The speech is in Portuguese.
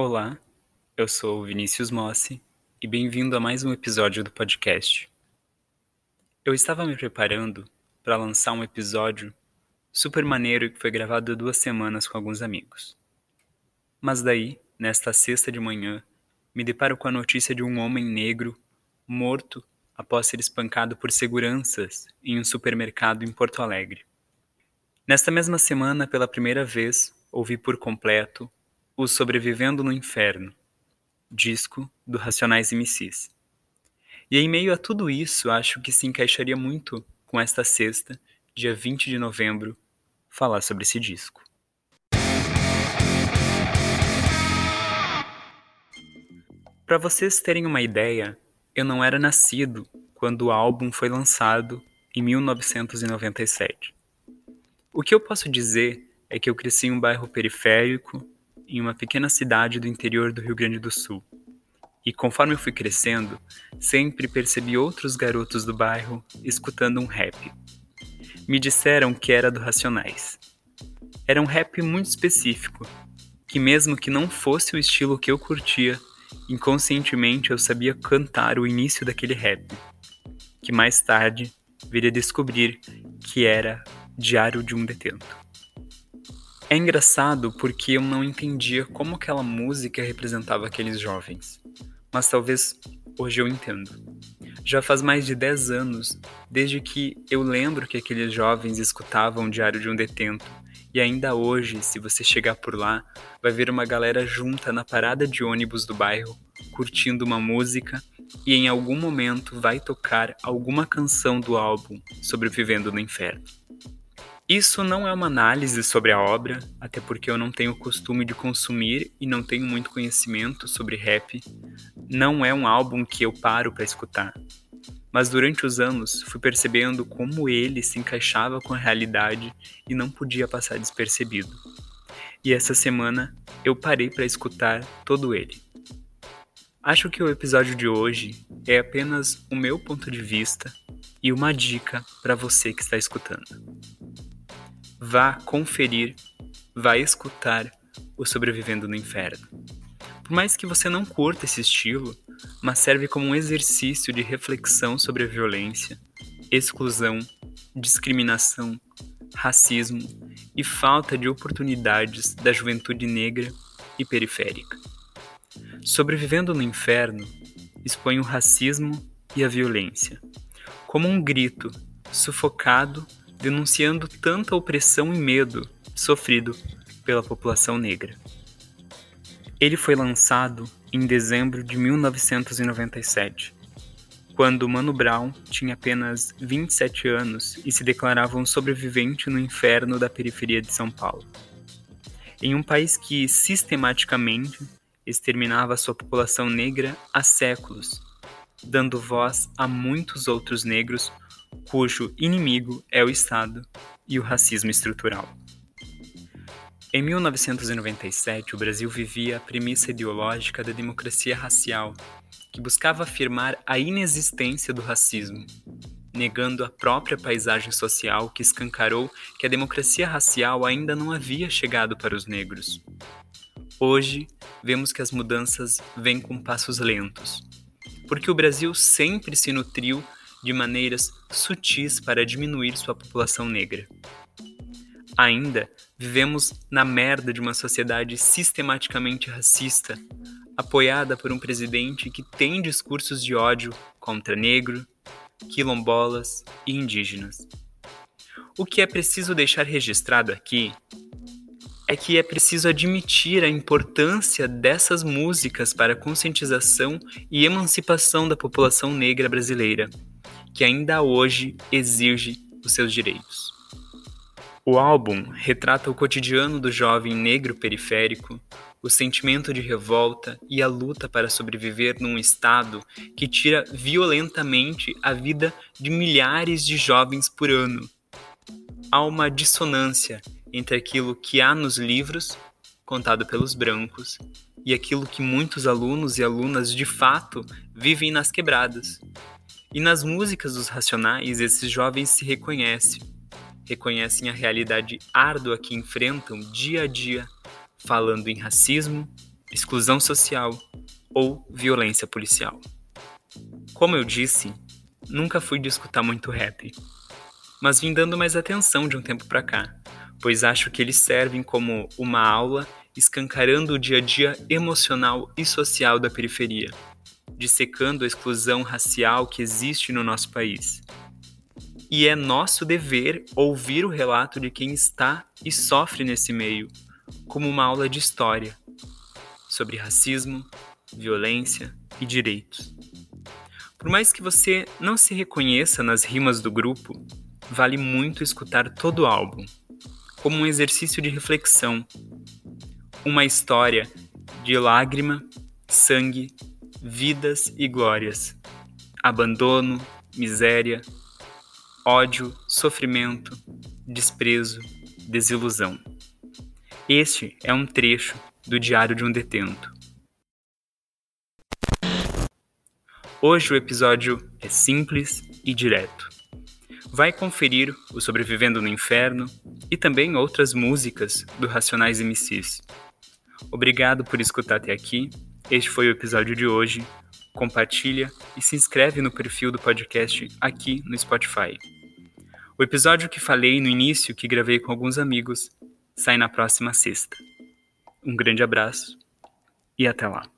Olá, eu sou o Vinícius Mossi e bem-vindo a mais um episódio do podcast. Eu estava me preparando para lançar um episódio super maneiro que foi gravado há duas semanas com alguns amigos. Mas daí, nesta sexta de manhã, me deparo com a notícia de um homem negro morto após ser espancado por seguranças em um supermercado em Porto Alegre. Nesta mesma semana, pela primeira vez, ouvi por completo o Sobrevivendo no Inferno, disco do Racionais MCs. E em meio a tudo isso, acho que se encaixaria muito com esta sexta, dia 20 de novembro, falar sobre esse disco. Para vocês terem uma ideia, eu não era nascido quando o álbum foi lançado em 1997. O que eu posso dizer é que eu cresci em um bairro periférico em uma pequena cidade do interior do Rio Grande do Sul. E conforme eu fui crescendo, sempre percebi outros garotos do bairro escutando um rap. Me disseram que era do Racionais. Era um rap muito específico, que mesmo que não fosse o estilo que eu curtia, inconscientemente eu sabia cantar o início daquele rap, que mais tarde viria descobrir que era Diário de um Detento. É engraçado porque eu não entendia como aquela música representava aqueles jovens. Mas talvez hoje eu entendo. Já faz mais de 10 anos desde que eu lembro que aqueles jovens escutavam o Diário de um Detento. E ainda hoje, se você chegar por lá, vai ver uma galera junta na parada de ônibus do bairro, curtindo uma música, e em algum momento vai tocar alguma canção do álbum Sobrevivendo no Inferno. Isso não é uma análise sobre a obra, até porque eu não tenho costume de consumir e não tenho muito conhecimento sobre rap. Não é um álbum que eu paro para escutar. Mas durante os anos fui percebendo como ele se encaixava com a realidade e não podia passar despercebido. E essa semana eu parei para escutar todo ele. Acho que o episódio de hoje é apenas o meu ponto de vista e uma dica para você que está escutando vá conferir, vá escutar o Sobrevivendo no Inferno. Por mais que você não curta esse estilo, mas serve como um exercício de reflexão sobre a violência, exclusão, discriminação, racismo e falta de oportunidades da juventude negra e periférica. Sobrevivendo no Inferno expõe o racismo e a violência, como um grito sufocado denunciando tanta opressão e medo sofrido pela população negra. Ele foi lançado em dezembro de 1997, quando Mano Brown tinha apenas 27 anos e se declarava um sobrevivente no inferno da periferia de São Paulo. Em um país que sistematicamente exterminava sua população negra há séculos, dando voz a muitos outros negros cujo inimigo é o Estado e o racismo estrutural. Em 1997, o Brasil vivia a premissa ideológica da democracia racial, que buscava afirmar a inexistência do racismo, negando a própria paisagem social que escancarou que a democracia racial ainda não havia chegado para os negros. Hoje, vemos que as mudanças vêm com passos lentos, porque o Brasil sempre se nutriu de maneiras sutis para diminuir sua população negra. Ainda vivemos na merda de uma sociedade sistematicamente racista, apoiada por um presidente que tem discursos de ódio contra negro, quilombolas e indígenas. O que é preciso deixar registrado aqui é que é preciso admitir a importância dessas músicas para a conscientização e emancipação da população negra brasileira que ainda hoje exige os seus direitos. O álbum retrata o cotidiano do jovem negro periférico, o sentimento de revolta e a luta para sobreviver num estado que tira violentamente a vida de milhares de jovens por ano. Há uma dissonância entre aquilo que há nos livros, contado pelos brancos, e aquilo que muitos alunos e alunas de fato vivem nas quebradas, e nas músicas dos Racionais, esses jovens se reconhecem, reconhecem a realidade árdua que enfrentam dia a dia, falando em racismo, exclusão social ou violência policial. Como eu disse, nunca fui de escutar muito rap, mas vim dando mais atenção de um tempo para cá, pois acho que eles servem como uma aula escancarando o dia a dia emocional e social da periferia, dissecando a exclusão racial que existe no nosso país. E é nosso dever ouvir o relato de quem está e sofre nesse meio, como uma aula de história sobre racismo, violência e direitos. Por mais que você não se reconheça nas rimas do grupo, vale muito escutar todo o álbum, como um exercício de reflexão, uma história de lágrima, sangue, vidas e glórias, abandono, miséria, ódio, sofrimento, desprezo, desilusão. Este é um trecho do Diário de um Detento. Hoje o episódio é simples e direto. Vai conferir o Sobrevivendo no Inferno e também outras músicas do Racionais MCs. Obrigado por escutar até aqui. Este foi o episódio de hoje. Compartilha e se inscreve no perfil do podcast aqui no Spotify. O episódio que falei no início, que gravei com alguns amigos, sai na próxima sexta. Um grande abraço e até lá.